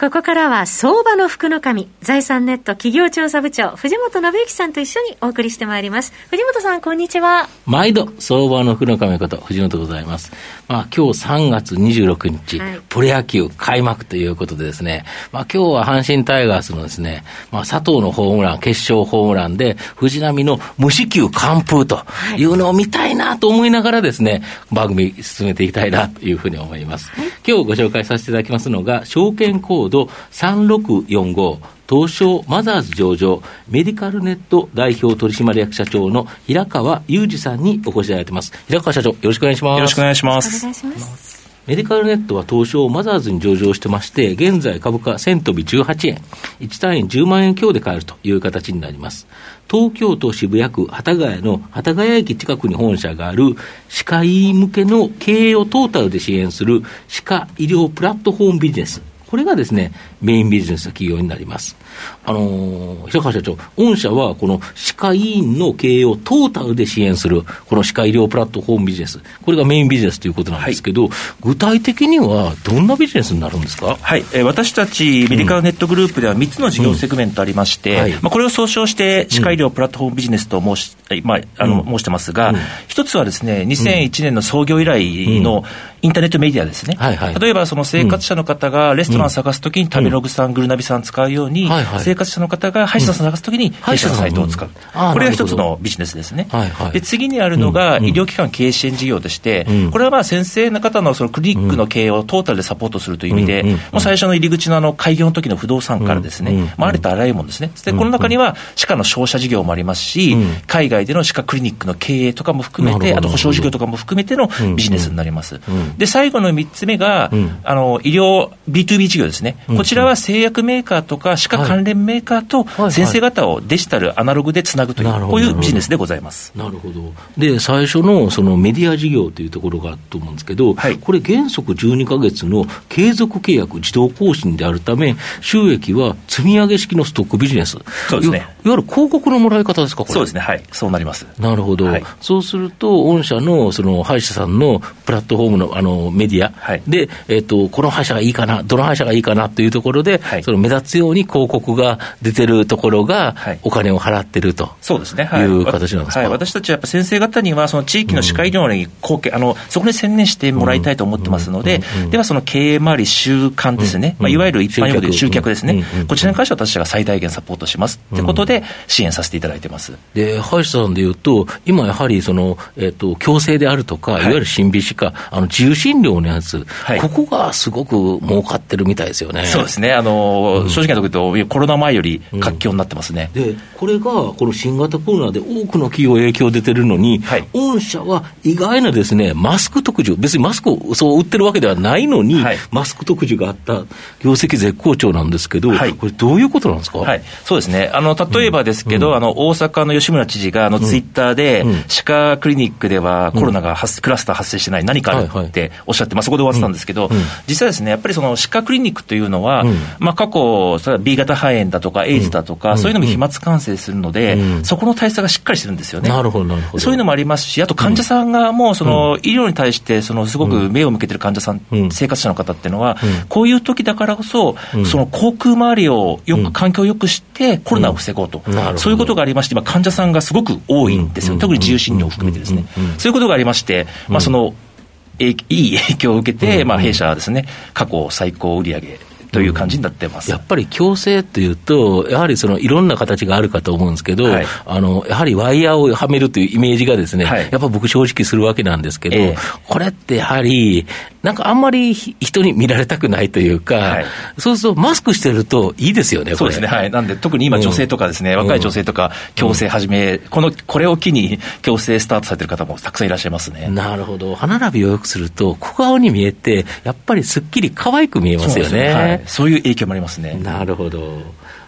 ここからは相場の福の神、財産ネット企業調査部長、藤本信之さんと一緒にお送りしてまいります。藤本さん、こんにちは。毎度、相場の福の神こと、藤本でございます。まあ、今日3月26日、はい、プロ野球開幕ということでですね、まあ、今日は阪神タイガースのですね、まあ、佐藤のホームラン、決勝ホームランで、藤波の無四球完封というのを見たいなと思いながらですね、番組進めていきたいなというふうに思います。はい、今日ご紹介させていただきますのが、証券コード3645東証マザーズ上場メディカルネット代表取締役社長の平川裕二さんにお越しいただいてます。平川社長、よろしくお願いします。よろしくお願いします。お願いします。メディカルネットは東証マザーズに上場してまして、現在株価1000飛び18円、1単位10万円強で買えるという形になります。東京都渋谷区幡ヶ谷の幡ヶ谷駅近くに本社がある歯科医向けの経営をトータルで支援する歯科医療プラットフォームビジネス。これがですね、メインビジネスの企業になります。あのー、平川社長、御社はこの歯科医院の経営をトータルで支援する、この歯科医療プラットフォームビジネス、これがメインビジネスということなんですけど、はい、具体的にはどんなビジネスになるんですか、はい。えー、私たちメディカルネットグループでは3つの事業セグメントありまして、うん。はい、まあ、これを総称して歯科医療プラットフォームビジネスと申し,、まあ、あの申してますが、一、つはですね、2001年の創業以来のインターネットメディアですね、はいはい、例えばその生活者の方がレストラン探すときに食べログさん、グルナビさん使うように、はいはい、生活者の方が歯医者さん探すときに歯医者のサイトを使う、これが一つのビジネスですね。はいはい、で次にあるのが医療機関経営支援事業として、これはまあ先生の方のそのクリニックの経営をトータルでサポートするという意味で、もう最初の入り口のあの開業の時の不動産からですね、まあ、ありとあらゆるものですね。で、この中には歯科の商社事業もありますし、海外での歯科クリニックの経営とかも含めて、あと保証事業とかも含めてのビジネスになります。で、最後の3つ目が、あの医療 B2B 事業ですね。こちらは製薬メーカーとか歯科関連メーカーと先生方をデジタル、アナログでつなぐという、こういうビジネスでございます。なるほど、で最初のそのメディア事業というところがあると思うんですけど、はい、これ、原則12か月の継続契約、自動更新であるため、収益は積み上げ式のストックビジネス、そうですね、ゆる広告のもらい方ですか、そうですね、はい、そうなります。なるほど、はい、そうすると、御社のその歯医者さんのプラットフォームのあのメディアで、はい、えーと、この歯医者がいいかな、どの歯医者がいいかなというところで、はい、その目立つように広告が出てるところが、お金を払ってると、そうですね、はい、いう形なんですか、はい、私たちはやっぱ先生方には、その地域の歯科医療に貢献、うん、あのそこに専念してもらいたいと思ってますので、ではその経営周り、習慣ですね、まあ、いわゆる一般用語で集客ですね、こちらに関しては私が最大限サポートしますということで、支援させていただいてます。で歯医者さんでいうと、今やはりその、えーと、矯正であるとか、い。わゆる審美歯科、あの自由診療のやつ、ここがすごく儲かってるみたいですよね。そうですね。あの、正直なところ言うと、コロナ前より活況になってますね。でこれがこの新型コロナで多くの企業影響出てるのに、はい、御社は意外なですね、マスク特需、別にマスクをそう売ってるわけではないのに、はい、マスク特需があった、業績絶好調なんですけど、はい、これ、どういうことなんですか、はい、そうですね、あの例えばですけど、うん、あの大阪の吉村知事があのツイッターで、うん、歯科クリニックではコロナが発、うん、クラスター発生してない、何かあるっておっしゃって、まあ、そこで終わってたんですけど、実際ですね、やっぱりその歯科クリニックというのは、まあ、過去、それは B 型肺炎だとか、エイズだとか、そういうのも飛沫感染するので、そこの対策がしっかりしてるんですよね。なるほど、なるほど。そういうのもありますし、あと患者さんがもう、その、医療に対して、その、すごく目を向けてる患者さん、生活者の方っていうのは、こういう時だからこそ、その航空周りをよく、環境をよくして、コロナを防ごうと。そういうことがありまして、今、患者さんがすごく多いんですよ。特に自由診療を含めてですね。そういうことがありまして、まあ、その、いい影響を受けて、まあ、弊社はですね、過去最高売上という感じになってます、やっぱり強制っていうと、やはりそのいろんな形があるかと思うんですけど、はい、あのやはりワイヤーをはめるというイメージがですね、はい、やっぱ僕、正直するわけなんですけど、えー、これってやはり、なんかあんまり人に見られたくないというか、はい、そうするとマスクしてるといいですよね、そうですね、はい、なんで特に今、女性とかですね、うん、若い女性とか、矯正始め、うん、このこれを機に矯正スタートされてる方もたくさんいらっしゃいますね。なるほど、歯並びをよくすると、小顔に見えて、やっぱりすっきり可愛く見えますよね。そう、い、そういう影響もありますね。なるほど。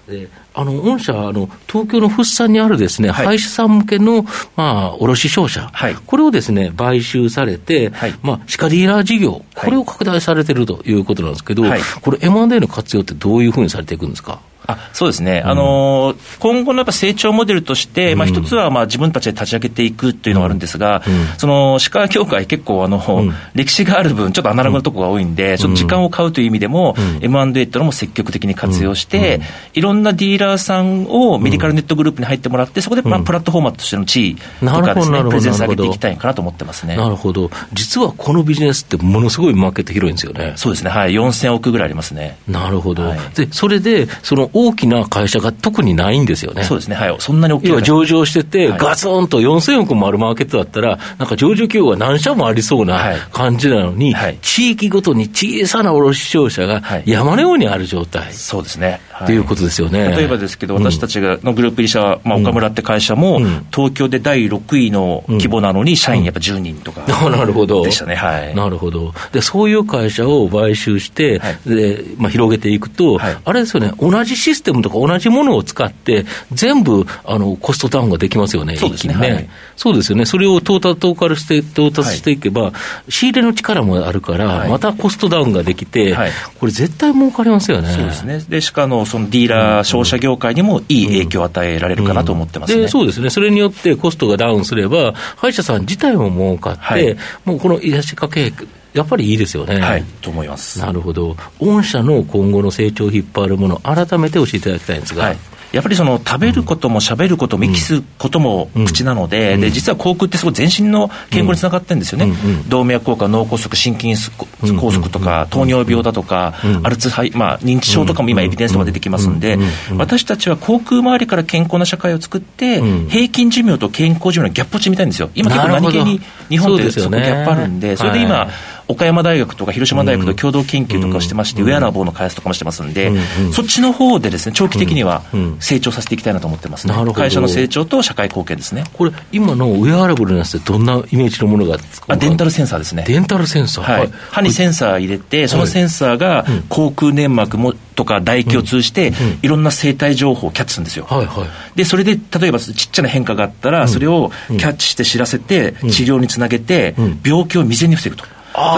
であの御社あの、東京の福生にあるですね、はい、歯医者さん向けの、まあ、卸商社、はい、これをですね、買収されて、はい、まあ、歯科ディーラー事業、これを拡大されてるということなんですけど、これ M&A の活用ってどういうふうにされていくんですか？あそうですね、うん、あの今後のやっぱ成長モデルとして、まあ、一つはまあ自分たちで立ち上げていくというのがあるんですが、うん、その歯科協会、結構あの、うん、歴史がある分、ちょっとアナログなところが多いんで、ちょっと時間を買うという意味でも、M&A っていうのも積極的に活用して、いろんなディーラーさんをメディカルネットグループに入ってもらって、そこでまあプラットフォーマーとしての地位とかですね、プレゼンス上げていきたいかなと思ってますね。なるほど、実はこのビジネスって、ものすごいマーケット広いんですよね。そうですね、はい、4000億ぐらいありますね。なるほど、はい、でそれで、その大きな会社が特にないんですよね。そうですね。はい。そんなに大きい。要は上場してて、はい、ガツンと4000億もあるマーケットだったら、なんか上場企業が何社もありそうな感じなのに、はい、地域ごとに小さな卸商社が山のようにある状態。そうですね。ということですよね。例えばですけど、私たちがのグループ入社、まあ、岡村って会社も、東京で第6位の規模なのに、社員やっぱ10人とか、なるほど。でしたね。はい。なるほど。で、そういう会社を買収して、で、まあ、広げていくと、あれですよね、同じシステムとか同じものを使って、全部、あの、コストダウンができますよね、一気にね。そうですよね。それを到達、到達して、到達していけば、仕入れの力もあるから、またコストダウンができて、これ絶対儲かりますよね。そうですね。で、しかも、そのディーラー、商社業界にもいい影響を与えられるかなと思ってますね、そうですね、それによってコストがダウンすれば、歯医者さん自体も儲かって、はい、もうこの癒しかけ、やっぱりいいですよね。はい、と思います。なるほど。御社の今後の成長を引っ張るもの、改めて教えていただきたいんですが。はいやっぱりその食べることも喋ることも息すことも口なので、で実は口腔ってすごい全身の健康につながってるんですよね、動脈硬化、脳梗塞、心筋梗塞とか、糖尿病だとか、アルツハイ、まあ、認知症とかも今、エビデンスとか出てきますんで、私たちは口腔周りから健康な社会を作って、平均寿命と健康寿命のギャップをちみたいんですよ、今、結構何気に日本ってそこギャップあるんで、それで今、岡山大学とか広島大学と共同研究とかをしてまして、ウェアラボーの開発とかもしてますんで、そっちの方でですね、長期的には成長させていきたいなと思ってますね。会社の成長と社会貢献ですね。これ、今のウェアラブルのやつってどんなイメージのものがあデンタルセンサーですね。デンタルセンサー。はい。歯にセンサー入れて、そのセンサーが口腔粘膜もとか唾液を通じて、いろんな生体情報をキャッチするんですよ。はいはい、で、それで、例えばちっちゃな変化があったら、それをキャッチして知らせて、治療につなげて、病気を未然に防ぐと。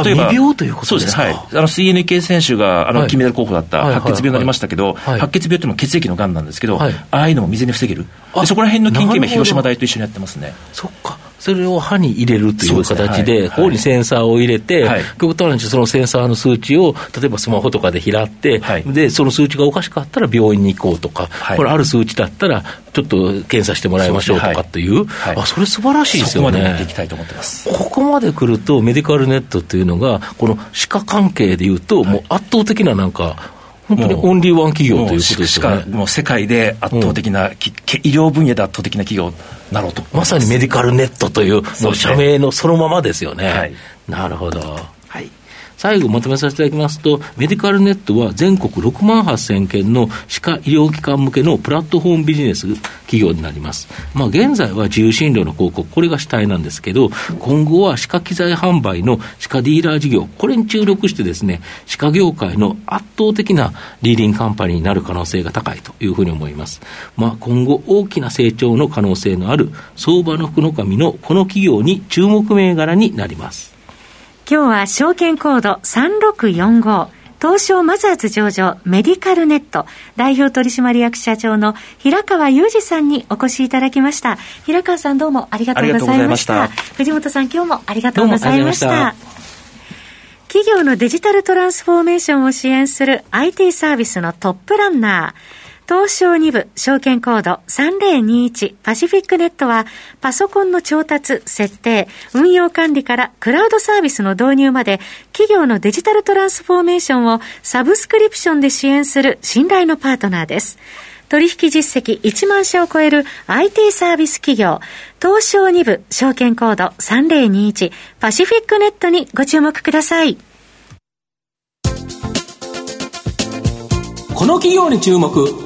例えば、未病ということですか？はい。あの、水泳の池選手が、あの、金メダル候補だった白血病になりましたけど、白血病っていうのは血液のがんなんですけど、ああいうのも未然に防げる。そこら辺の研究今、広島大と一緒にやってますね。そっか。それを歯に入れるという形で、ここにセンサーを入れて、極端な話、そのセンサーの数値を、例えばスマホとかで拾って、で、その数値がおかしかったら病院に行こうとか、これある数値だったら、ちょっと検査してもらいましょうとかっていう、あそれ素晴らしいですよね。ここまでいきたいと思ってます。ここまで来ると、メディカルネットっていうのが、この歯科関係でいうと、もう圧倒的ななんか、本当にオンリーワン企業ということですよね。もう世界で圧倒的な、うん、医療分野で圧倒的な企業になろうとまさにメディカルネットという社名のそのままですよね。はい、なるほど。最後まとめさせていただきますと、メディカルネットは全国6万8000件の歯科医療機関向けのプラットフォームビジネス企業になります。まあ、現在は自由診療の広告、これが主体なんですけど、今後は歯科機材販売の歯科ディーラー事業、これに注力してですね、歯科業界の圧倒的なリーディングカンパニーになる可能性が高いというふうに思います。まあ、今後大きな成長の可能性のある相場の福の神のこの企業に注目銘柄になります。今日は証券コード3645東証マザーズ上場メディカルネット代表取締役社長の平川裕二さんにお越しいただきました。平川さんどうもありがとうございました。した藤本さん今日もありがとうございました。企業のデジタルトランスフォーメーションを支援する IT サービスのトップランナー。東証2部証券コード3021パシフィックネットはパソコンの調達、設定、運用管理からクラウドサービスの導入まで企業のデジタルトランスフォーメーションをサブスクリプションで支援する信頼のパートナーです。取引実績1万社を超える IT サービス企業、東証2部証券コード3021パシフィックネットにご注目ください。この企業に注目